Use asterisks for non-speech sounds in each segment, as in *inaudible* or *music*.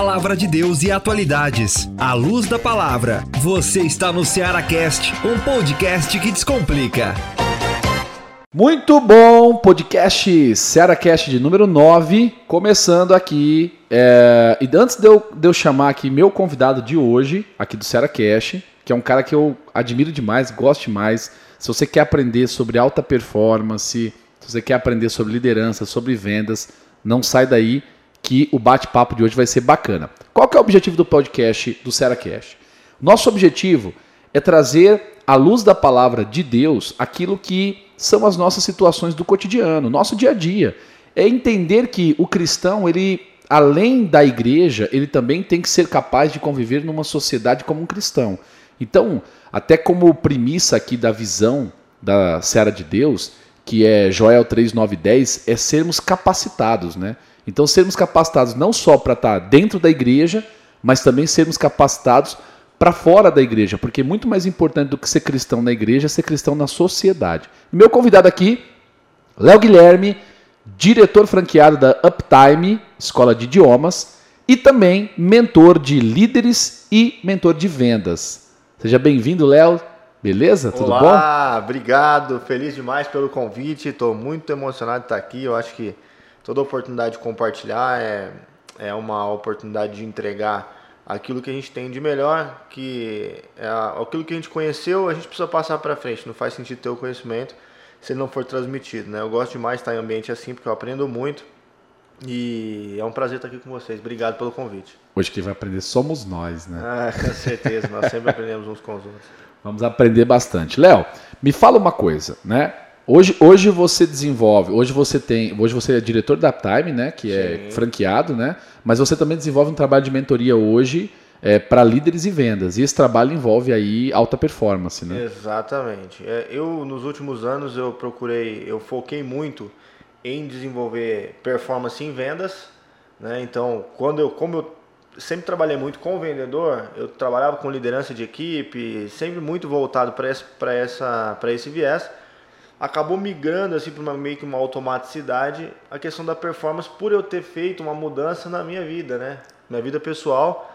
palavra de Deus e atualidades. À luz da palavra, você está no Ceará Cast, um podcast que descomplica. Muito bom, podcast Ceará Cast de número 9, começando aqui. É... E antes de eu, de eu chamar aqui meu convidado de hoje, aqui do Ceará Cast, que é um cara que eu admiro demais, gosto demais. Se você quer aprender sobre alta performance, se você quer aprender sobre liderança, sobre vendas, não sai daí que o bate-papo de hoje vai ser bacana. Qual que é o objetivo do podcast do SeraCast? Nosso objetivo é trazer à luz da palavra de Deus aquilo que são as nossas situações do cotidiano, nosso dia a dia. É entender que o cristão, ele além da igreja, ele também tem que ser capaz de conviver numa sociedade como um cristão. Então, até como premissa aqui da visão da Seara de Deus, que é Joel 3, 9 10, é sermos capacitados, né? Então, sermos capacitados não só para estar tá dentro da igreja, mas também sermos capacitados para fora da igreja, porque é muito mais importante do que ser cristão na igreja é ser cristão na sociedade. Meu convidado aqui, Léo Guilherme, diretor franqueado da Uptime, escola de idiomas, e também mentor de líderes e mentor de vendas. Seja bem-vindo, Léo. Beleza? Tudo Olá, bom? Olá, obrigado. Feliz demais pelo convite. Estou muito emocionado de estar aqui. Eu acho que toda oportunidade de compartilhar é, é uma oportunidade de entregar aquilo que a gente tem de melhor, que é aquilo que a gente conheceu, a gente precisa passar para frente. Não faz sentido ter o conhecimento se ele não for transmitido, né? Eu gosto demais de estar em ambiente assim, porque eu aprendo muito. E é um prazer estar aqui com vocês. Obrigado pelo convite. Hoje quem vai aprender somos nós, né? Ah, com certeza, nós sempre aprendemos uns com os outros. Vamos aprender bastante. Léo, me fala uma coisa, né? Hoje, hoje você desenvolve, hoje você tem, hoje você é diretor da Uptime, né, que é Sim. franqueado, né? Mas você também desenvolve um trabalho de mentoria hoje é, para líderes e vendas. E esse trabalho envolve aí alta performance, né? Exatamente. É, eu nos últimos anos eu procurei, eu foquei muito em desenvolver performance em vendas, né? Então, quando eu, como eu sempre trabalhei muito com o vendedor, eu trabalhava com liderança de equipe, sempre muito voltado para esse, essa, esse viés acabou migrando assim para meio que uma automaticidade a questão da performance por eu ter feito uma mudança na minha vida, né? Minha vida pessoal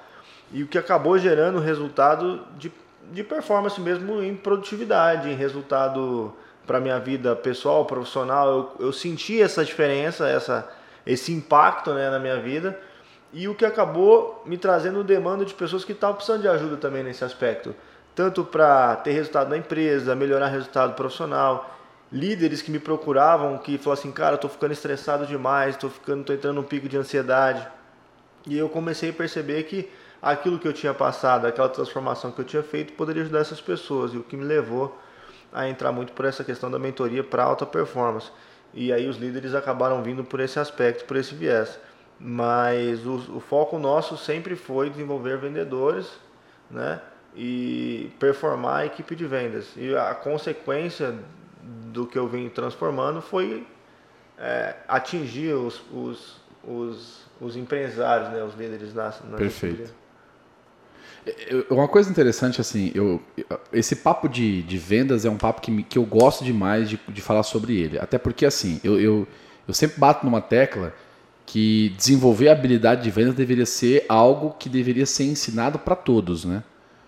e o que acabou gerando resultado de, de performance mesmo em produtividade, em resultado para minha vida pessoal, profissional. Eu, eu senti essa diferença, essa, esse impacto né, na minha vida e o que acabou me trazendo demanda de pessoas que estavam precisando de ajuda também nesse aspecto. Tanto para ter resultado na empresa, melhorar resultado profissional, líderes que me procuravam que falavam assim, cara, tô ficando estressado demais, tô ficando, tô entrando num pico de ansiedade. E eu comecei a perceber que aquilo que eu tinha passado, aquela transformação que eu tinha feito, poderia ajudar essas pessoas. E o que me levou a entrar muito por essa questão da mentoria para alta performance. E aí os líderes acabaram vindo por esse aspecto, por esse viés. Mas o, o foco nosso sempre foi desenvolver vendedores, né? E performar a equipe de vendas. E a consequência do que eu vim transformando foi é, atingir os, os, os, os, empresários, né, os líderes na, na Perfeito. Uma coisa interessante, assim, eu, esse papo de, de vendas é um papo que, me, que eu gosto demais de, de falar sobre ele. Até porque, assim, eu, eu, eu sempre bato numa tecla que desenvolver a habilidade de vendas deveria ser algo que deveria ser ensinado para todos, né?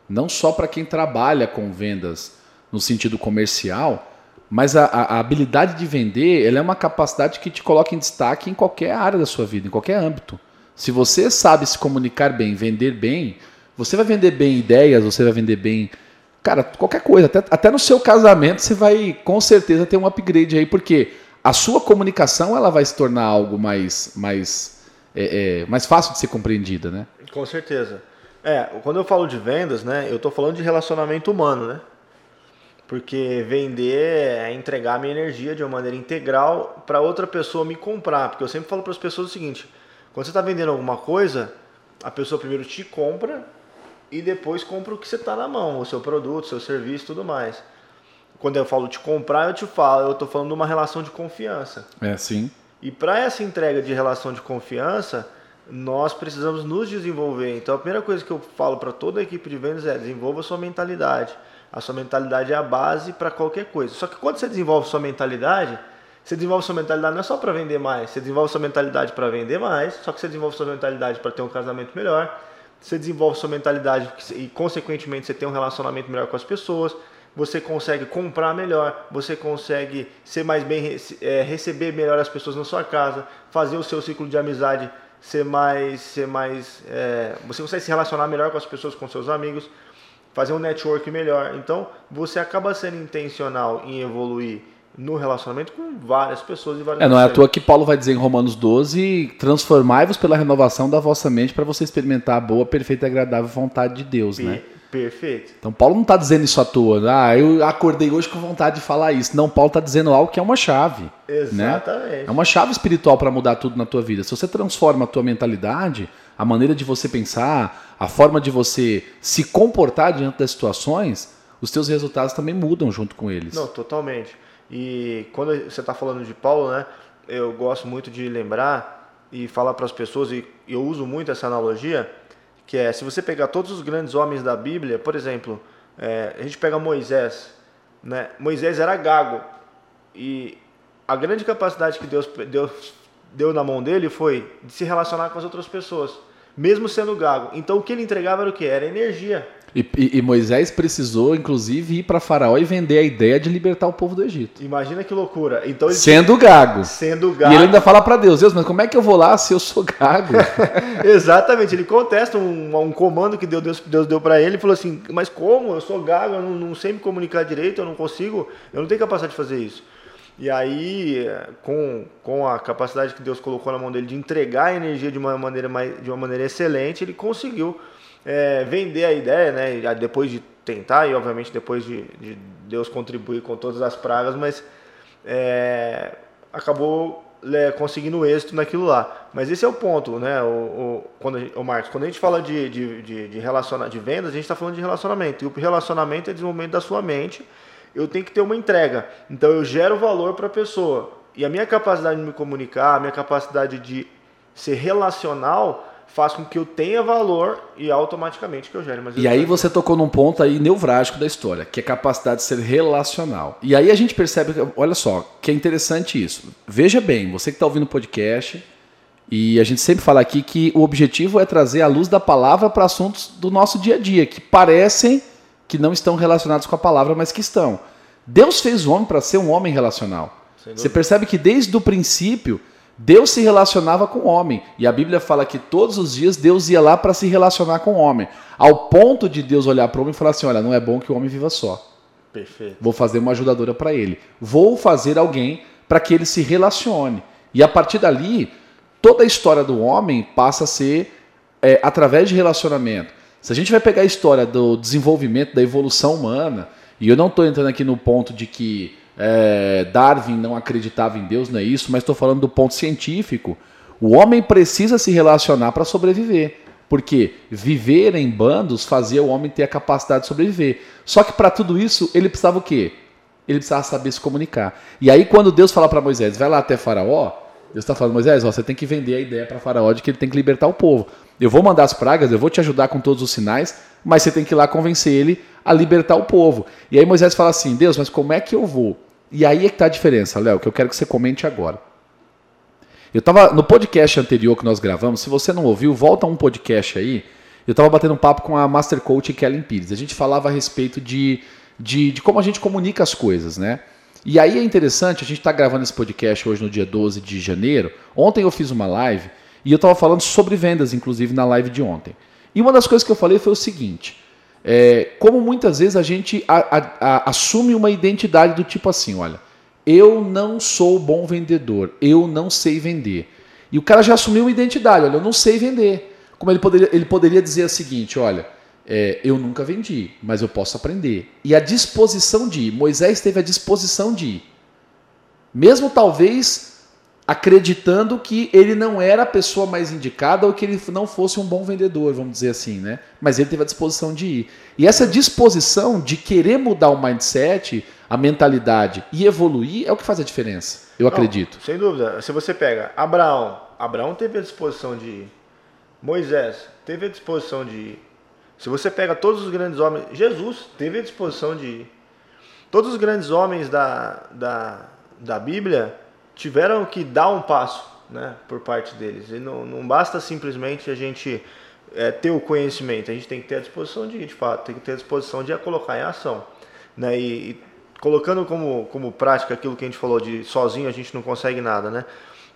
Não só para quem trabalha com vendas no sentido comercial, mas a, a, habilidade de vender ela é uma capacidade que te coloca em destaque em qualquer área da sua vida, em qualquer âmbito. Se você sabe se comunicar bem, vender bem, você vai vender bem ideias, você vai vender bem. Cara, qualquer coisa. Até, até no seu casamento você vai com certeza ter um upgrade aí, porque a sua comunicação ela vai se tornar algo mais, mais, é, é, mais fácil de ser compreendida, né? Com certeza. É, quando eu falo de vendas, né, eu estou falando de relacionamento humano, né? Porque vender é entregar a minha energia de uma maneira integral para outra pessoa me comprar. Porque eu sempre falo para as pessoas o seguinte: quando você está vendendo alguma coisa, a pessoa primeiro te compra e depois compra o que você está na mão, o seu produto, o seu serviço tudo mais. Quando eu falo te comprar, eu te falo, eu estou falando de uma relação de confiança. É, sim. E para essa entrega de relação de confiança, nós precisamos nos desenvolver. Então a primeira coisa que eu falo para toda a equipe de vendas é desenvolva a sua mentalidade. A sua mentalidade é a base para qualquer coisa. Só que quando você desenvolve sua mentalidade, Você desenvolve sua mentalidade não é só para vender mais, você desenvolve sua mentalidade para vender mais, só que você desenvolve sua mentalidade para ter um casamento melhor, você desenvolve sua mentalidade e, consequentemente, você tem um relacionamento melhor com as pessoas, você consegue comprar melhor, você consegue ser mais bem, é, receber melhor as pessoas na sua casa, fazer o seu ciclo de amizade ser mais, ser mais, é, você consegue se relacionar melhor com as pessoas, com seus amigos, fazer um network melhor. Então, você acaba sendo intencional em evoluir no relacionamento com várias pessoas e várias É, não é à toa que Paulo vai dizer em Romanos 12: transformai-vos pela renovação da vossa mente para você experimentar a boa, perfeita e agradável vontade de Deus, né? Perfeito. Então Paulo não está dizendo isso à toa. Ah, eu acordei hoje com vontade de falar isso. Não, Paulo está dizendo algo que é uma chave. Né? Exatamente. Né? É uma chave espiritual para mudar tudo na tua vida. Se você transforma a tua mentalidade, a maneira de você pensar, a forma de você se comportar diante das situações, os teus resultados também mudam junto com eles. Não, totalmente. E quando você está falando de Paulo, né, eu gosto muito de lembrar e falar para as pessoas, e eu uso muito essa analogia, que é, se você pegar todos os grandes homens da Bíblia, por exemplo, é, a gente pega Moisés, né? Moisés era gago, e a grande capacidade que Deus, Deus deu na mão dele foi de se relacionar com as outras pessoas, mesmo sendo gago. Então o que ele entregava era o que? Era energia. E, e, e, Moisés precisou, inclusive, ir para Faraó e vender a ideia de libertar o povo do Egito. Imagina que loucura. Então sendo gago. Sendo gago. E ele ainda fala para Deus: Deus, mas como é que eu vou lá se eu sou gago? *laughs* Exatamente. Ele contesta um, um, comando que Deus, Deus deu para ele e falou assim: Mas como? Eu sou gago, eu não, não sei me comunicar direito, eu não consigo, eu não tenho capacidade de fazer isso. E aí, com, com a capacidade que Deus colocou na mão dele de entregar a energia de uma maneira, mais, de uma maneira excelente, ele conseguiu é, vender a ideia, né? Depois de tentar e obviamente depois de, de Deus contribuir com todas as pragas, mas é, acabou é, conseguindo êxito naquilo lá. Mas esse é o ponto, né? O, o, quando gente, o Marcos, quando a gente fala de, de, de, de, relaciona, de vendas, a gente está falando de relacionamento. E o relacionamento é desenvolvimento da sua mente. Eu tenho que ter uma entrega. Então eu gero valor para a pessoa. E a minha capacidade de me comunicar, a minha capacidade de ser relacional faz com que eu tenha valor e automaticamente que eu gere mais E aí você tocou num ponto aí neurálgico da história, que é a capacidade de ser relacional. E aí a gente percebe, olha só, que é interessante isso. Veja bem, você que está ouvindo o podcast, e a gente sempre fala aqui que o objetivo é trazer a luz da palavra para assuntos do nosso dia a dia, que parecem que não estão relacionados com a palavra, mas que estão. Deus fez o homem para ser um homem relacional. Você percebe que desde o princípio Deus se relacionava com o homem. E a Bíblia fala que todos os dias Deus ia lá para se relacionar com o homem. Ao ponto de Deus olhar para o homem e falar assim: olha, não é bom que o homem viva só. Perfeito. Vou fazer uma ajudadora para ele. Vou fazer alguém para que ele se relacione. E a partir dali, toda a história do homem passa a ser é, através de relacionamento. Se a gente vai pegar a história do desenvolvimento, da evolução humana, e eu não estou entrando aqui no ponto de que é, Darwin não acreditava em Deus, não é isso, mas estou falando do ponto científico. O homem precisa se relacionar para sobreviver. Porque viver em bandos fazia o homem ter a capacidade de sobreviver. Só que para tudo isso, ele precisava o quê? Ele precisava saber se comunicar. E aí, quando Deus fala para Moisés, vai lá até Faraó, Deus está falando, Moisés, ó, você tem que vender a ideia para Faraó de que ele tem que libertar o povo. Eu vou mandar as pragas, eu vou te ajudar com todos os sinais, mas você tem que ir lá convencer ele a libertar o povo. E aí Moisés fala assim: Deus, mas como é que eu vou? E aí é que está a diferença, Léo, que eu quero que você comente agora. Eu estava no podcast anterior que nós gravamos, se você não ouviu, volta um podcast aí. Eu estava batendo um papo com a Master Coach Kellen Pires. A gente falava a respeito de, de, de como a gente comunica as coisas, né? E aí é interessante, a gente está gravando esse podcast hoje no dia 12 de janeiro. Ontem eu fiz uma live e eu estava falando sobre vendas, inclusive, na live de ontem. E uma das coisas que eu falei foi o seguinte: é, como muitas vezes a gente a, a, a, assume uma identidade do tipo assim, olha, eu não sou bom vendedor, eu não sei vender. E o cara já assumiu uma identidade, olha, eu não sei vender. Como ele poderia, ele poderia dizer o seguinte, olha, é, eu nunca vendi, mas eu posso aprender. E a disposição de ir, Moisés teve a disposição de ir. Mesmo talvez acreditando que ele não era a pessoa mais indicada ou que ele não fosse um bom vendedor, vamos dizer assim, né? Mas ele teve a disposição de ir. E essa disposição de querer mudar o mindset, a mentalidade e evoluir é o que faz a diferença, eu não, acredito. Sem dúvida. Se você pega Abraão, Abraão teve a disposição de ir. Moisés teve a disposição de ir. Se você pega todos os grandes homens, Jesus teve a disposição de ir. Todos os grandes homens da, da, da Bíblia, tiveram que dar um passo né, por parte deles. E não, não basta simplesmente a gente é, ter o conhecimento, a gente tem que ter a disposição de, de fato, tem que ter a disposição de a colocar em ação. Né? E, e colocando como, como prática aquilo que a gente falou de sozinho a gente não consegue nada, né?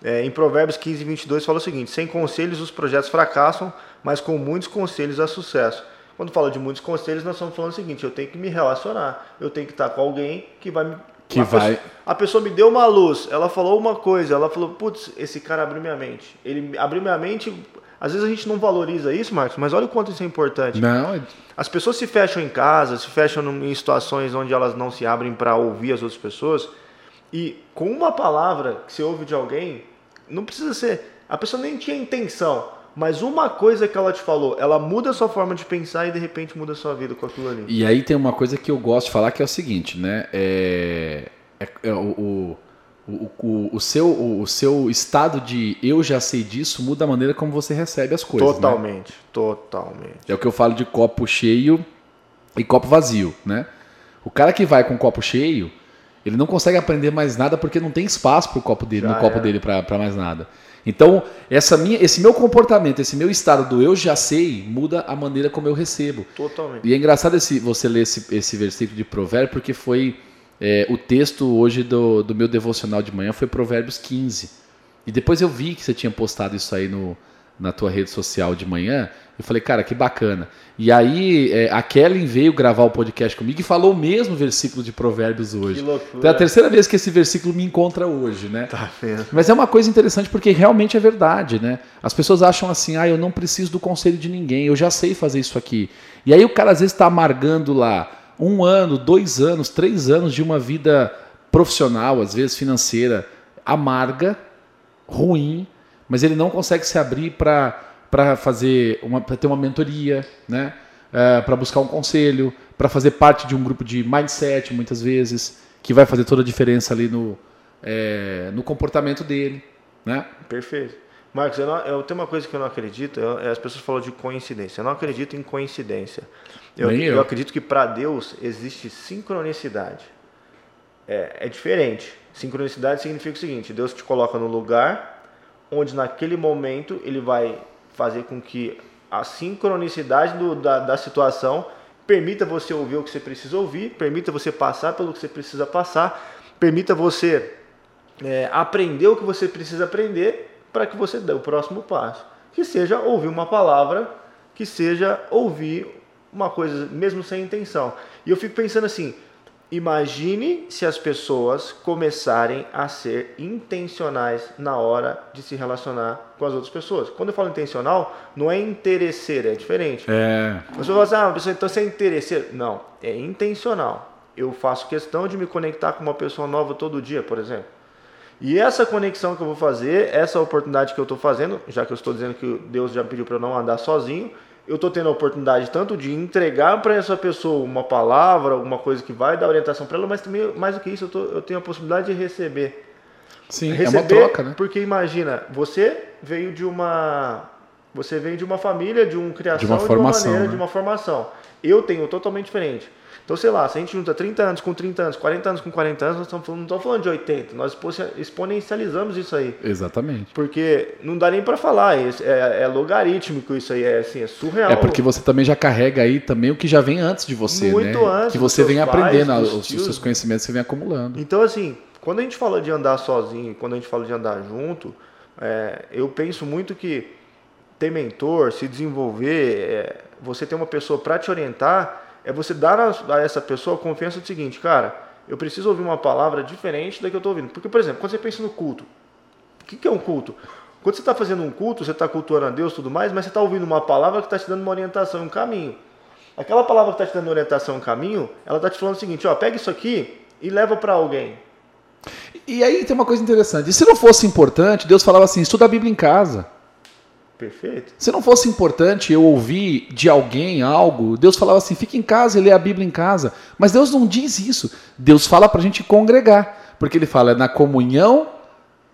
É, em Provérbios 15, 22 fala o seguinte: sem conselhos os projetos fracassam, mas com muitos conselhos há sucesso. Quando fala de muitos conselhos, nós estamos falando o seguinte: eu tenho que me relacionar, eu tenho que estar com alguém que vai me. Que a vai. Pessoa, a pessoa me deu uma luz, ela falou uma coisa, ela falou, putz, esse cara abriu minha mente. Ele abriu minha mente. Às vezes a gente não valoriza isso, Marcos, mas olha o quanto isso é importante. Não, é As pessoas se fecham em casa, se fecham em situações onde elas não se abrem para ouvir as outras pessoas. E com uma palavra que você ouve de alguém, não precisa ser. A pessoa nem tinha intenção, mas uma coisa que ela te falou, ela muda a sua forma de pensar e de repente muda a sua vida com aquilo ali. E aí tem uma coisa que eu gosto de falar que é o seguinte, né? É, é- é o, o, o, o seu, o, o seu estado de eu já sei disso muda a maneira como você recebe as coisas. né? Totalmente, totalmente. É o que eu falo de copo cheio e copo vazio, né? O cara que vai com copo cheio, ele não consegue aprender mais nada porque não tem espaço pro copo dele, Já no copo era. dele para mais nada. Então, essa minha, esse meu comportamento, esse meu estado do eu já sei, muda a maneira como eu recebo. Totalmente. E é engraçado esse, você ler esse, esse versículo de Provérbio, porque foi é, o texto hoje do, do meu devocional de manhã foi Provérbios 15. E depois eu vi que você tinha postado isso aí no, na tua rede social de manhã. Eu falei, cara, que bacana. E aí é, a Kellen veio gravar o podcast comigo e falou o mesmo versículo de Provérbios hoje. Que loucura. Então é a terceira vez que esse versículo me encontra hoje, né? Tá vendo? Mas é uma coisa interessante porque realmente é verdade, né? As pessoas acham assim, ah, eu não preciso do conselho de ninguém, eu já sei fazer isso aqui. E aí o cara às vezes está amargando lá um ano, dois anos, três anos de uma vida profissional, às vezes financeira, amarga, ruim, mas ele não consegue se abrir para para fazer uma para ter uma mentoria, né? para buscar um conselho, para fazer parte de um grupo de mindset, muitas vezes, que vai fazer toda a diferença ali no, é, no comportamento dele, né? Perfeito. Marcos, eu, não, eu tenho uma coisa que eu não acredito, eu- as pessoas falam de coincidência. Eu não acredito em coincidência. Eu, eu. eu acredito que para Deus existe sincronicidade. É, é diferente. Sincronicidade significa o seguinte: Deus te coloca no lugar onde naquele momento ele vai fazer com que a sincronicidade do- da, da situação permita você ouvir o que você precisa ouvir, permita você passar pelo que você precisa passar, permita você é, aprender o que você precisa aprender para que você dê o próximo passo. Que seja ouvir uma palavra, que seja ouvir uma coisa, mesmo sem intenção. E eu fico pensando assim: imagine se as pessoas começarem a ser intencionais na hora de se relacionar com as outras pessoas. Quando eu falo intencional, não é interesseiro, é diferente. É, As pessoas falam assim, ah, então você é interesseiro. Não, é intencional. Eu faço questão de me conectar com uma pessoa nova todo dia, por exemplo. E essa conexão que eu vou fazer, essa oportunidade que eu estou fazendo, já que eu estou dizendo que Deus já pediu para eu não andar sozinho, eu estou tendo a oportunidade tanto de entregar para essa pessoa uma palavra, alguma coisa que vai dar orientação para ela, mas também, mais do que isso, eu, tô- eu tenho a possibilidade de receber sim, é receber, uma troca, né? Porque imagina, você veio de uma você veio de uma família, de um criação, De uma de uma formação, maneira, né? de uma formação. Eu tenho totalmente diferente. Então, sei lá, se a gente junta 30 anos com 30 anos, 40 anos com 40 anos, nós estamos falando, não estamos falando de 80, nós exponencializamos isso aí. Exatamente. Porque não dá nem para falar, é, é, é logarítmico isso aí, é assim, é surreal. É porque você também já carrega aí também o que já vem antes de você, Muito né? antes que você vem pais, aprendendo, os, os seus conhecimentos você vem acumulando. Então, assim, quando a gente fala de andar sozinho, quando a gente fala de andar junto, é, eu penso muito que ter mentor, se desenvolver, é, você ter uma pessoa para te orientar, é você dar a, a essa pessoa a confiança do seguinte, cara, eu preciso ouvir uma palavra diferente da que eu estou ouvindo. Porque, por exemplo, quando você pensa no culto, o que, que é um culto? Quando você está fazendo um culto, você está cultuando a Deus e tudo mais, mas você está ouvindo uma palavra que está te dando uma orientação, um caminho. Aquela palavra que está te dando orientação, um caminho, ela está te falando o seguinte, ó, pega isso aqui e leva para alguém. E aí tem uma coisa interessante. E se não fosse importante, Deus falava assim: estuda a Bíblia em casa. Perfeito? Se não fosse importante eu ouvir de alguém algo, Deus falava assim: fica em casa e lê a Bíblia em casa. Mas Deus não diz isso. Deus fala para a gente congregar. Porque ele fala é na comunhão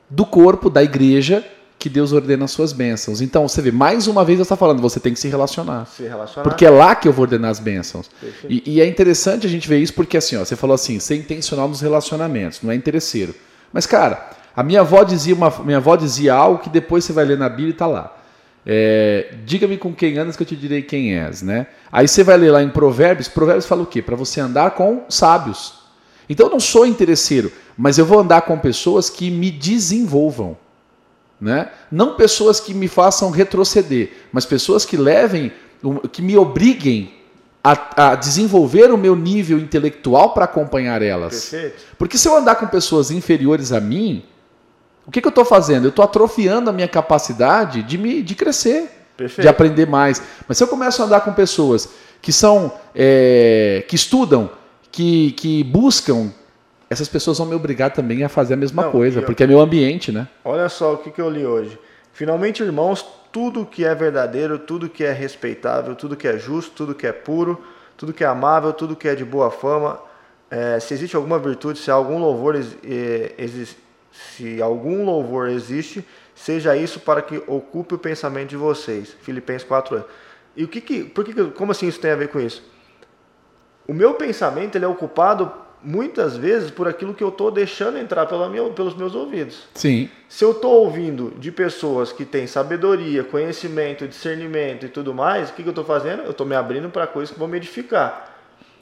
do corpo, da igreja, que Deus ordena as suas bênçãos. Então você vê, mais uma vez Deus está falando: você tem que se relacionar. Se relacionar. Porque é lá que eu vou ordenar as bênçãos. E, e é interessante a gente ver isso porque assim, ó, você falou assim, ser intencional nos relacionamentos, não é interesseiro. Mas, cara, A minha avó dizia, uma, minha avó dizia algo que depois você vai ler na Bíblia e está lá. É, Diga-me com quem andas que eu te direi quem és, né? Aí você vai ler lá em Provérbios, Provérbios fala o quê? Para você andar com sábios. Então eu não sou interesseiro, mas eu vou andar com pessoas que me desenvolvam. Né? Não pessoas que me façam retroceder, mas pessoas que levem, que me obriguem a, a desenvolver o meu nível intelectual para acompanhar elas. Perfeito. Porque se eu andar com pessoas inferiores a mim, o que, que eu estou fazendo? Eu estou atrofiando a minha capacidade de, me, de crescer, Perfeito. de aprender mais. Mas se eu começo a andar com pessoas que são, é, que estudam, que, que buscam, essas pessoas vão me obrigar também a fazer a mesma Não, coisa, eu- porque é meu ambiente, né? Olha só o que, que eu li hoje. Finalmente, irmãos, tudo que é verdadeiro, tudo que é respeitável, tudo que é justo, tudo que é puro, tudo que é amável, tudo que é de boa fama, eh, se existe alguma virtude, se algum louvor ex- eh, exis- se algum louvor existe, seja isso para que ocupe o pensamento de vocês. Filipenses 4. E o que que, por que, como assim isso tem a ver com isso? o meu pensamento ele é ocupado muitas vezes por aquilo que eu estou deixando entrar pela minha, pelos meus ouvidos. Sim. Se eu estou ouvindo de pessoas que têm sabedoria, conhecimento, discernimento e tudo mais, o que, que eu estou fazendo? Eu estou me abrindo para coisas que vão me edificar.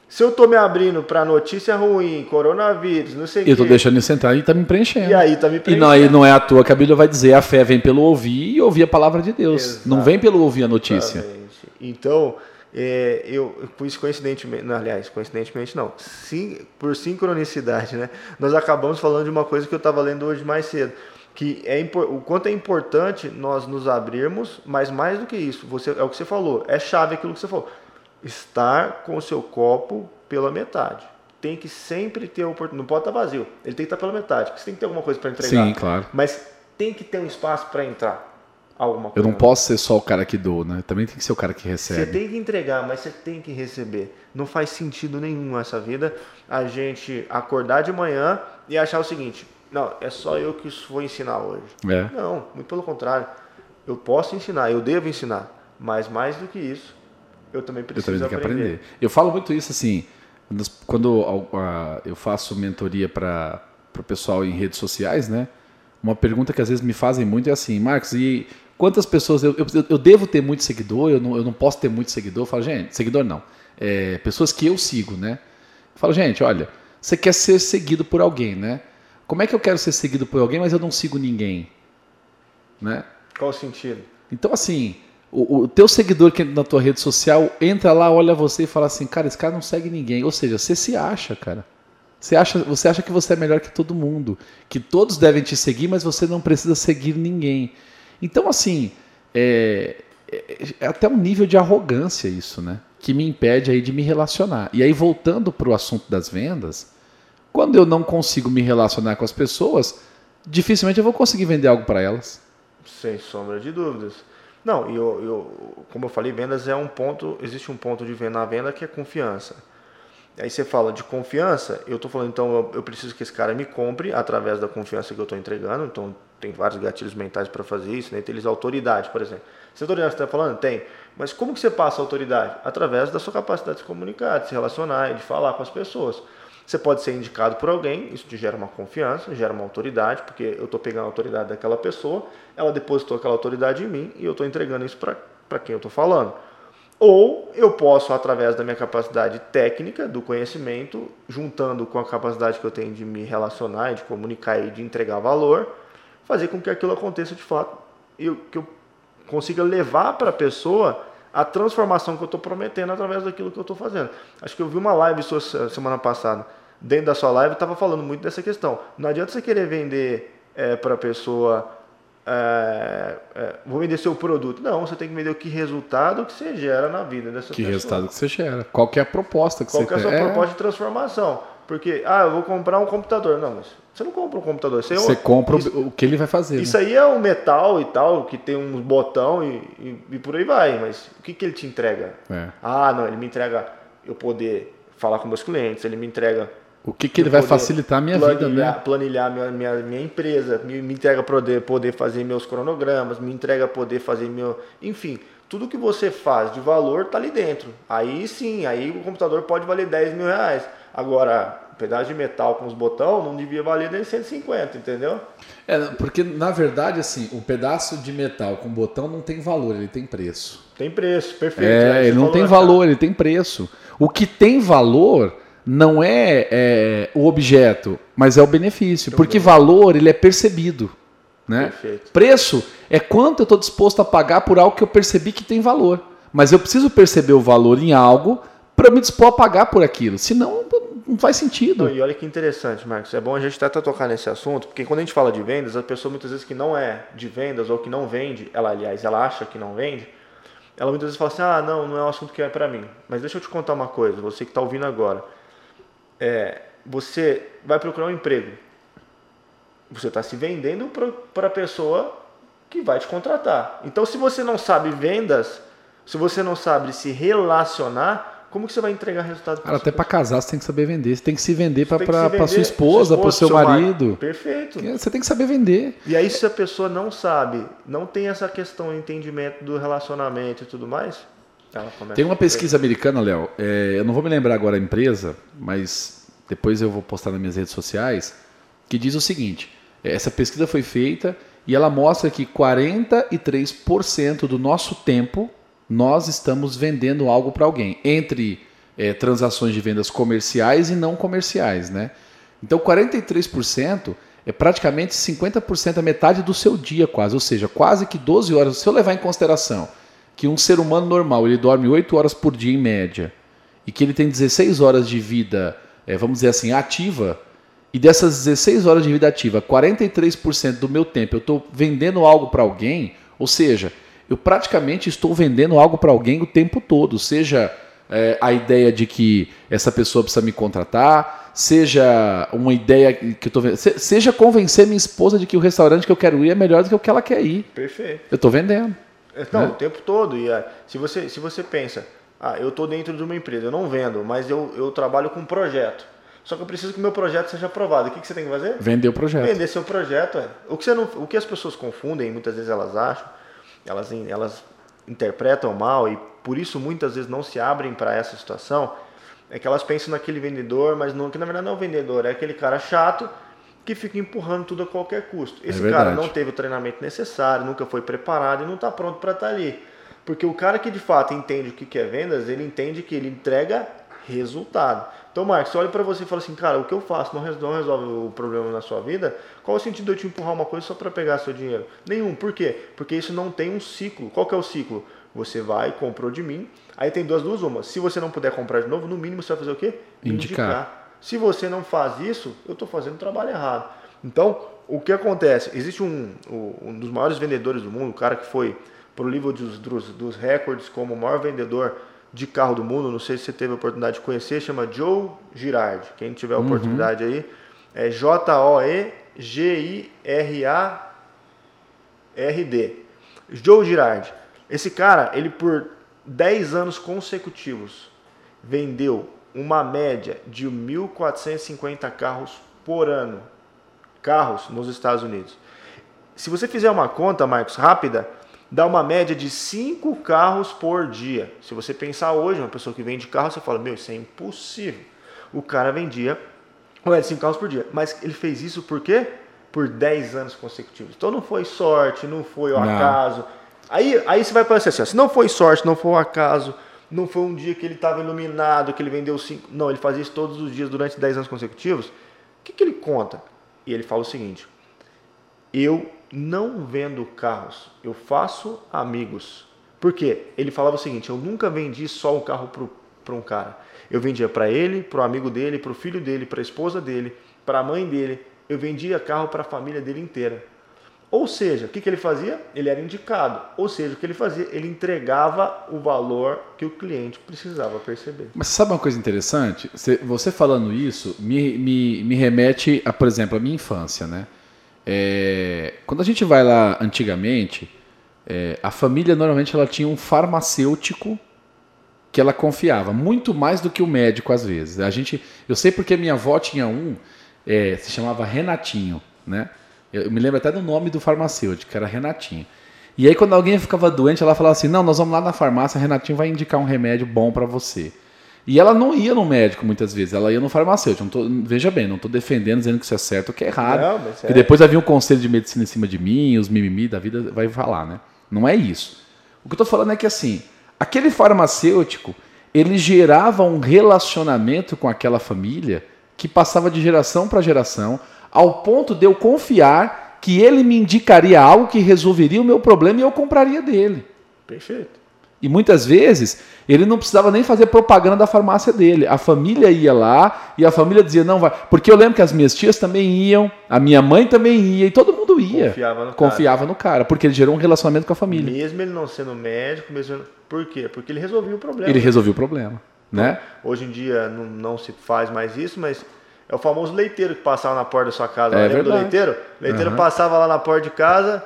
Se eu estou me abrindo para notícia ruim, coronavírus, não sei o Eu estou quê, deixando isso entrar e está me preenchendo. E aí tá me E não, aí não é à toa que a Bíblia vai dizer a fé vem pelo ouvir e ouvir a palavra de Deus. Não vem pelo ouvir a notícia. Exatamente. Então, é, eu, isso, coincidentemente, não, aliás, coincidentemente não, sim, por sincronicidade, né? Nós acabamos falando de uma coisa que eu estava lendo hoje mais cedo, que é o quanto é importante nós nos abrirmos, mas mais do que isso, você é o que você falou, é chave aquilo que você falou, estar com o seu copo pela metade. Tem que sempre ter oportunidade, não pode estar vazio, ele tem que estar pela metade, porque você tem que ter alguma coisa para entregar. Sim, claro. Mas tem que ter um espaço para entrar alguma Eu coisa. não posso ser só o cara que dou, né? Também tem que ser o cara que Você recebe. tem que entregar, mas você tem que receber. Não faz sentido nenhum essa vida a gente acordar de manhã e achar o seguinte: não, é só eu que vou ensinar hoje. É. Não, muito pelo contrário. Eu posso ensinar, eu devo ensinar, mas mais do que isso, eu também Eu preciso também tenho que aprender. aprender. Eu falo muito isso assim, quando eu faço mentoria para o pessoal em redes sociais, né? Uma pergunta que às vezes me fazem muito é assim, Marcos, e quantas pessoas eu, eu, eu devo ter muito seguidor? Eu não, eu não posso ter muito seguidor? Eu falo, gente, seguidor não. É, pessoas que eu sigo, né? Eu falo, gente, olha, você quer ser seguido por alguém, né? Como é que eu quero ser seguido por alguém, mas eu não sigo ninguém? Né? Qual o sentido? Então, assim, o, o teu seguidor que entra na tua rede social entra lá, olha você e fala assim, cara, esse cara não segue ninguém. Ou seja, você se acha, cara. Você acha, você acha que você é melhor que todo mundo. Que todos devem te seguir, mas você não precisa seguir ninguém. Então, assim, é, é- é até um nível de arrogância isso, né? Que me impede aí de me relacionar. E aí, voltando para o assunto das vendas, quando eu não consigo me relacionar com as pessoas, dificilmente eu vou conseguir vender algo para elas. Sem sombra de dúvidas. Não, e eu, eu, como eu falei, vendas é um ponto, existe um ponto de venda na venda que é confiança. Aí você fala de confiança, eu estou falando, então eu, eu preciso que esse cara me compre através da confiança que eu estou entregando. Então tem vários gatilhos mentais para fazer isso, né? Entre eles autoridade, por exemplo. Se a autoridade você está falando, tem. Mas como que você passa a autoridade? Através da sua capacidade de se comunicar, de se relacionar, de falar com as pessoas. Você pode ser indicado por alguém, isso te gera uma confiança, gera uma autoridade, porque eu estou pegando a autoridade daquela pessoa, ela depositou aquela autoridade em mim e eu estou entregando isso para quem eu estou falando. Ou eu posso, através da minha capacidade técnica, do conhecimento, juntando com a capacidade que eu tenho de me relacionar, de comunicar e de entregar valor, fazer com que aquilo aconteça de fato e que eu consiga levar para a pessoa a transformação que eu estou prometendo através daquilo que eu estou fazendo. Acho que eu vi uma live sua se- semana passada. Dentro da sua live, estava falando muito dessa questão. Não adianta você querer vender para a pessoa é, é, vou vender seu produto. Não, você tem que vender o que resultado que você gera na vida dessa Que pessoa. resultado que você gera? Qual que é a proposta que Qual você que é a sua tem? proposta de transformação? Porque, ah, eu vou comprar um computador. Não, mas você não compra um computador. Você, Você compra isso, o que ele vai fazer. isso né? aí é um metal e tal, que tem uns botão e, e, e por aí vai. Mas o que, que ele te entrega? É. Ah, não, ele me entrega eu poder falar com meus clientes, ele me entrega O que, que ele vai facilitar a minha vida, né? Planilhar minha, minha, minha empresa, me, me entrega poder, poder fazer meus cronogramas, me entrega poder fazer meu. Enfim, tudo que você faz de valor tá ali dentro. Aí sim, aí o computador pode valer 10 mil reais. Agora, pedaço de metal com os botões não devia valer nem 150, entendeu? É, porque na verdade, assim, o pedaço de metal com botão não tem valor, ele tem preço. Tem preço, perfeito. É, ele não tem valor, ele tem preço. O que tem valor não é, é o objeto, mas é o benefício. Porque valor, ele é percebido. Né? Perfeito. Preço é quanto eu estou disposto a pagar por algo que eu percebi que tem valor. Mas eu preciso perceber o valor em algo para me dispor a pagar por aquilo. Senão, não faz sentido. E olha que interessante, Marcos. É bom a gente até tocar nesse assunto, porque quando a gente fala de vendas, a pessoa muitas vezes que não é de vendas ou que não vende, ela, aliás, ela acha que não vende, ela muitas vezes fala assim: ah, não, não é um assunto que é para mim. Mas deixa eu te contar uma coisa, você que está ouvindo agora. É, você vai procurar um emprego. Você está se vendendo para a pessoa que vai te contratar. Então, se você não sabe vendas, se você não sabe se relacionar, como que você vai entregar resultado para Até para casar você tem que saber vender. Você tem que se vender para sua esposa, para o seu, seu marido. Perfeito. Você tem que saber vender. E aí se a pessoa não sabe, não tem essa questão, entendimento do relacionamento e tudo mais, tem uma pesquisa americana, Léo. É, eu não vou me lembrar agora a empresa, mas depois eu vou postar nas minhas redes sociais, que diz o seguinte: é, essa pesquisa foi feita e ela mostra que 43% do nosso tempo nós estamos vendendo algo para alguém, entre é, transações de vendas comerciais e não comerciais. Né? Então, 43% é praticamente 50% a metade do seu dia, quase, ou seja, quase que 12 horas. Se eu levar em consideração que um ser humano normal ele dorme 8 horas por dia em média e que ele tem 16 horas de vida, é, vamos dizer assim, ativa, e dessas 16 horas de vida ativa, 43% do meu tempo eu estou vendendo algo para alguém, ou seja, eu praticamente estou vendendo algo para alguém o tempo todo, seja é, a ideia de que essa pessoa precisa me contratar, seja uma ideia que eu estou vendendo, seja convencer minha esposa de que o restaurante que eu quero ir é melhor do que o que ela quer ir. Perfeito. Eu estou vendendo. É, não, né? o tempo todo. E se, você, se você pensa, ah, eu estou dentro de uma empresa, eu não vendo, mas eu, eu trabalho com um projeto. Só que eu preciso que meu projeto seja aprovado. O que, que você tem que fazer? Vender o projeto. Vender seu projeto. É. O, que você não, o que as pessoas confundem, muitas vezes elas acham, elas, elas interpretam mal e por isso muitas vezes não se abrem para essa situação, é que elas pensam naquele vendedor, mas não, que na verdade não é um vendedor, é aquele cara chato que fica empurrando tudo a qualquer custo. É Esse é cara não teve o treinamento necessário, nunca foi preparado e não está pronto para estar tá ali. Porque o cara que de fato entende o que é vendas, ele entende que ele entrega resultado. Então, Marcos, olha para você e fala assim, cara, o que eu faço não resolve o problema na sua vida? Qual o sentido de eu te empurrar uma coisa só para pegar seu dinheiro? Nenhum. Por quê? Porque isso não tem um ciclo. Qual que é o ciclo? Você vai, comprou de mim, aí tem duas duas uma. Se você não puder comprar de novo, no mínimo você vai fazer o quê? Indicar. Indicar. Se você não faz isso, eu estou fazendo o trabalho errado. Então, o que acontece? Existe um, um dos maiores vendedores do mundo, o cara que foi para o livro dos, dos, dos recordes como o maior vendedor de carro do mundo, não sei se você teve a oportunidade de conhecer, chama Joe Girard. Quem tiver a uhum. oportunidade aí, é J-O-E-G-I-R-A-R-D. Joe Girard. Esse cara, ele por 10 anos consecutivos vendeu uma média de 1.450 carros por ano. Carros nos Estados Unidos. Se você fizer uma conta, Marcos, rápida, dá uma média de 5 carros por dia. Se você pensar hoje, uma pessoa que vende carro, você fala, meu, isso é impossível. O cara vendia, olha, 5 carros por dia. Mas ele fez isso por quê? Por 10 anos consecutivos. Então não foi sorte, não foi o acaso. Aí, aí você vai pensar assim, ó, se não foi sorte, não foi o acaso, não foi um dia que ele estava iluminado, que ele vendeu 5. Não, ele fazia isso todos os dias durante 10 anos consecutivos. O que, que ele conta? E ele fala o seguinte: eu não vendo carros, eu faço amigos. Por quê? Ele falava o seguinte: eu nunca vendi só um carro para um cara. Eu vendia para ele, para o amigo dele, para o filho dele, para a esposa dele, para a mãe dele. Eu vendia carro para a família dele inteira. Ou seja, o que, que ele fazia? Ele era indicado. Ou seja, o que ele fazia? Ele entregava o valor que o cliente precisava perceber. Mas sabe uma coisa interessante? Você falando isso me, me, me remete a, por exemplo, a minha infância, né? É, quando a gente vai lá antigamente, é, a família normalmente ela tinha um farmacêutico que ela confiava, muito mais do que o médico às vezes. A gente, eu sei porque minha avó tinha um, é, se chamava Renatinho, né? Eu me lembro até do nome do farmacêutico, era Renatinho. E aí quando alguém ficava doente, ela falava assim: "Não, nós vamos lá na farmácia, Renatinho vai indicar um remédio bom para você". E ela não ia no médico muitas vezes, ela ia no farmacêutico. Não tô- veja bem, não estou defendendo, dizendo que isso é certo ou que é errado. Não, mas é- depois vai vir um conselho de medicina em cima de mim, os mimimi da vida vai falar, né? Não é isso. O que eu tô falando é que assim, aquele farmacêutico, ele gerava um relacionamento com aquela família que passava de geração para geração, ao ponto de eu confiar que ele me indicaria algo que resolveria o meu problema e eu compraria dele. Perfeito. E muitas vezes ele não precisava nem fazer propaganda da farmácia dele. A família ia lá e a família dizia: não vai. Porque eu lembro que as minhas tias também iam, a minha mãe também ia, e todo mundo ia. Confiava no cara. Confiava no cara, porque ele gerou um relacionamento com a família. Mesmo ele não sendo médico, mesmo. Por quê? Porque ele resolvia o problema. Ele resolveu o problema. Né? Hoje em dia não, não se faz mais isso, mas é o famoso leiteiro que passava na porta da sua casa. É Lembra do verdade. leiteiro? O leiteiro Aham. passava lá na porta de casa,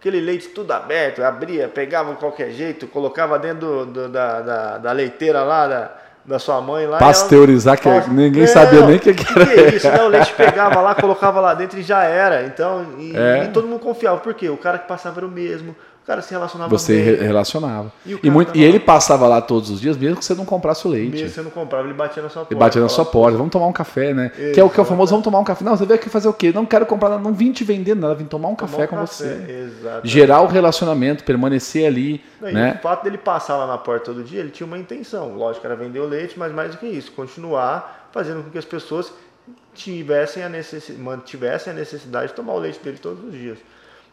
aquele leite tudo aberto, abria, pegava de qualquer jeito, colocava dentro do- do- da, da, da leiteira lá, da, da sua mãe lá. e ela- Pasteurizar, que ninguém Não, sabia nem o que, que que era. que é isso, né? O leite pegava lá, colocava lá dentro e já era. Então, e, É. e todo mundo confiava. Por quê? O cara que passava era o mesmo, o cara se relacionava Você bem. re- relacionava. E E, muito, e ele passava lá todos os dias, mesmo que você não comprasse o leite. Mesmo você não comprava, ele batia na sua porta. Ele batia na sua falava, porta, vamos tomar um café, né? Que é o que é o famoso, vamos tomar um café. Não, você veio aqui fazer o quê? Não quero comprar nada, não vim te vender nada, vim tomar um "Tomar café um com café." você. Exato. Gerar o relacionamento, permanecer ali, Não, e né? O fato dele passar lá na porta todo dia, ele tinha uma intenção. Lógico, era vender o leite, mas mais do que isso, continuar fazendo com que as pessoas tivessem a, necessi mantivessem a necessidade de tomar o leite dele todos os dias.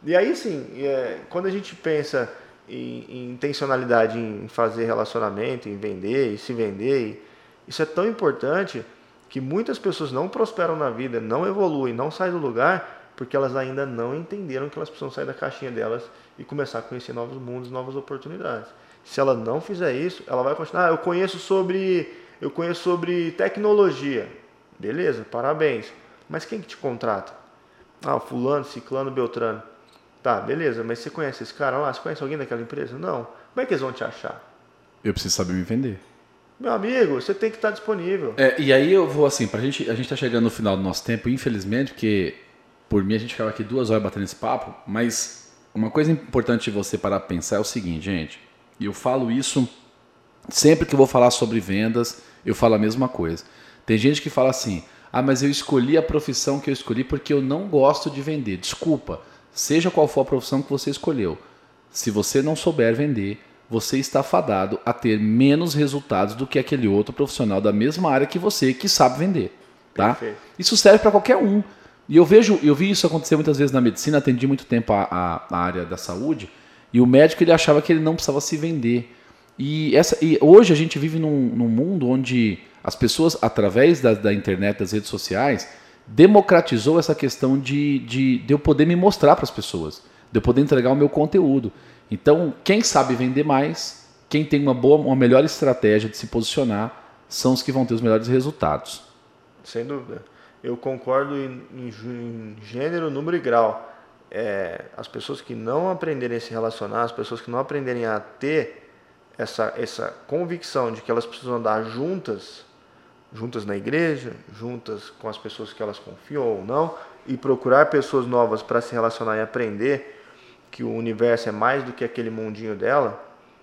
E aí sim, é, quando a gente pensa em, em intencionalidade em fazer relacionamento, em vender e se vender, isso é tão importante que muitas pessoas não prosperam na vida, não evoluem, não saem do lugar, porque elas ainda não entenderam que elas precisam sair da caixinha delas e começar a conhecer novos mundos, novas oportunidades. Se ela não fizer isso, ela vai continuar. Ah, eu conheço sobre, eu conheço sobre tecnologia. Beleza, parabéns. Mas quem que te contrata? Ah, fulano, ciclano, beltrano. Tá, beleza, mas você conhece esse cara lá? Você conhece alguém daquela empresa? Não. Como é que eles vão te achar? Eu preciso saber me vender. Meu amigo, você tem que estar disponível. É, e aí eu vou assim, pra gente, a gente tá chegando no final do nosso tempo, infelizmente, porque por mim a gente ficava aqui duas horas batendo esse papo, mas uma coisa importante de você parar pra pensar é o seguinte, gente, e eu falo isso sempre que eu vou falar sobre vendas, eu falo a mesma coisa. Tem gente que fala assim, ah, mas eu escolhi a profissão que eu escolhi porque eu não gosto de vender. Desculpa, seja qual for a profissão que você escolheu, se você não souber vender, você está fadado a ter menos resultados do que aquele outro profissional da mesma área que você que sabe vender, tá? Perfeito. Isso serve para qualquer um. E eu vejo, eu vi isso acontecer muitas vezes na medicina, atendi muito tempo a, a- a área da saúde, e o médico ele achava que ele não precisava se vender. E, essa, e hoje a gente vive num, num mundo onde as pessoas, através da, da internet, das redes sociais, democratizou essa questão de, de, de eu poder me mostrar para as pessoas, de eu poder entregar o meu conteúdo. Então, quem sabe vender mais, quem tem uma boa, uma melhor estratégia de se posicionar, são os que vão ter os melhores resultados. Sem dúvida. Eu concordo em, em gênero, número e grau. É, as pessoas que não aprenderem a se relacionar, as pessoas que não aprenderem a ter essa, essa convicção de que elas precisam andar juntas, juntas na igreja, juntas com as pessoas que elas confiam ou não, e procurar pessoas novas para se relacionar e aprender que o universo é mais do que aquele mundinho dela,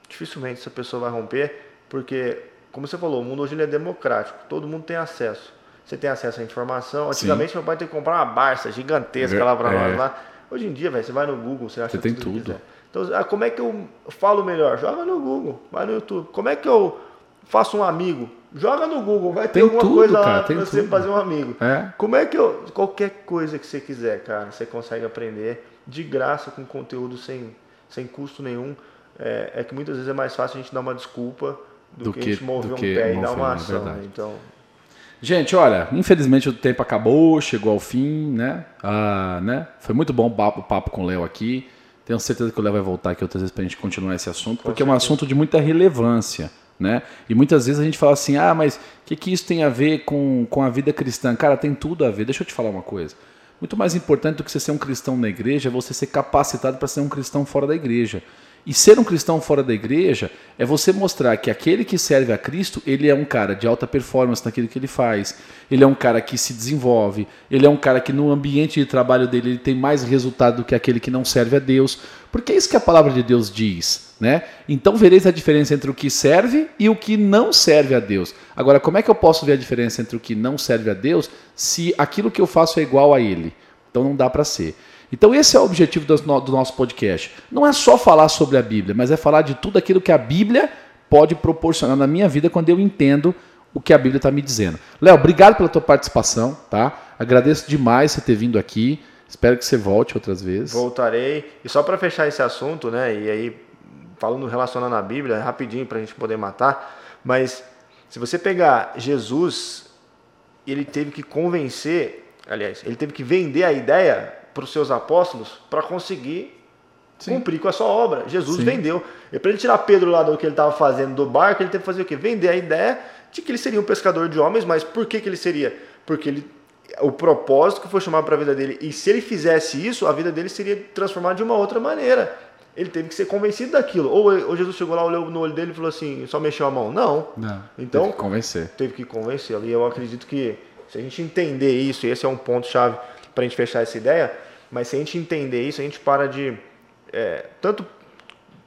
dificilmente essa pessoa vai romper, porque, como você falou, o mundo hoje é democrático, todo mundo tem acesso. Você tem acesso à informação. Antigamente meu pai tinha que comprar uma Barça gigantesca lá para É. nós lá. Hoje em dia, velho, você vai no Google, você acha Você tem tudo. Então, ah, como é que eu falo melhor? Joga no Google, vai no YouTube. Como é que eu faço um amigo? Joga no Google, vai ter Tem alguma tudo, coisa lá cara, pra tem você tudo. fazer um amigo. É. Como é que eu. Qualquer coisa que você quiser, cara, você consegue aprender de graça, com conteúdo sem, sem custo nenhum. É, é que muitas vezes é mais fácil a gente dar uma desculpa do, Do que, que- a gente mover um pé e mover, dar uma é ação. né? Então, Gente, olha, infelizmente o tempo acabou, chegou ao fim, né? Ah, né? Foi muito bom o papo, o papo com o Léo aqui. Tenho certeza que o Léo vai voltar aqui outras vezes para a gente continuar esse assunto, porque é um assunto de muita relevância, né? E muitas vezes a gente fala assim, ah, mas o que, que isso tem a ver com, com a vida cristã? Cara, tem tudo a ver. Deixa eu te falar uma coisa. Muito mais importante do que você ser um cristão na igreja é você ser capacitado para ser um cristão fora da igreja. E ser um cristão fora da igreja é você mostrar que aquele que serve a Cristo, ele é um cara de alta performance naquilo que ele faz. Ele é um cara que se desenvolve. Ele é um cara que no ambiente de trabalho dele ele tem mais resultado do que aquele que não serve a Deus. Porque é isso que a palavra de Deus diz, né? Então vereis a diferença entre o que serve e o que não serve a Deus. Agora, como é que eu posso ver a diferença entre o que não serve a Deus se aquilo que eu faço é igual a ele? Então não dá para ser. Então esse é o objetivo do nosso podcast. Não é só falar sobre a Bíblia, mas é falar de tudo aquilo que a Bíblia pode proporcionar na minha vida quando eu entendo o que a Bíblia está me dizendo. Léo, obrigado pela tua participação, tá? Agradeço demais você ter vindo aqui. Espero que você volte outras vezes. Voltarei. E só para fechar esse assunto, né? E aí falando relacionando a Bíblia, rapidinho para a gente poder matar. Mas se você pegar Jesus, ele teve que convencer, aliás, ele teve que vender a ideia para os seus apóstolos para conseguir Sim. cumprir com a sua obra. Jesus Sim. vendeu. E para ele tirar Pedro lá do que ele estava fazendo do barco, ele teve que fazer o quê? Vender a ideia de que ele seria um pescador de homens, mas por que, que ele seria? Porque ele o propósito que foi chamado para a vida dele, e se ele fizesse isso, a vida dele seria transformada de uma outra maneira. Ele teve que ser convencido daquilo. Ou, ou Jesus chegou lá, olhou no olho dele e falou assim, só mexeu a mão. Não. Não. Então, teve que convencer. Teve que convencê-lo. E eu acredito que se a gente entender isso, e esse é um ponto-chave para a gente fechar essa ideia, mas se a gente entender isso, a gente para de. É, tanto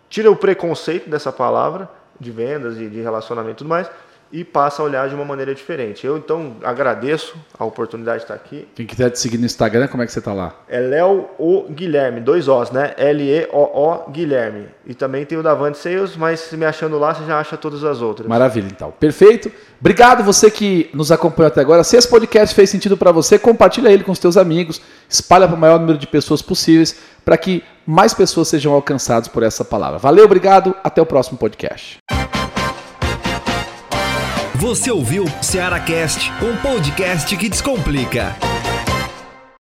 tira o preconceito dessa palavra de vendas e de relacionamento e tudo mais, e passa a olhar de uma maneira diferente. Eu então agradeço a oportunidade de estar aqui. Quem quiser te seguir no Instagram, como é que você está lá? É Léo O Guilherme, dois Os, né? L-E-O-O Guilherme. E também tem o Davante Sales, mas se me achando lá, você já acha todas as outras. Maravilha, então. Perfeito. Obrigado você que nos acompanhou até agora. Se esse podcast fez sentido para você, compartilha ele com os teus amigos, espalha para o maior número de pessoas possíveis, para que mais pessoas sejam alcançadas por essa palavra. Valeu, obrigado. Até o próximo podcast. Você ouviu Ceará Cast, um podcast que descomplica.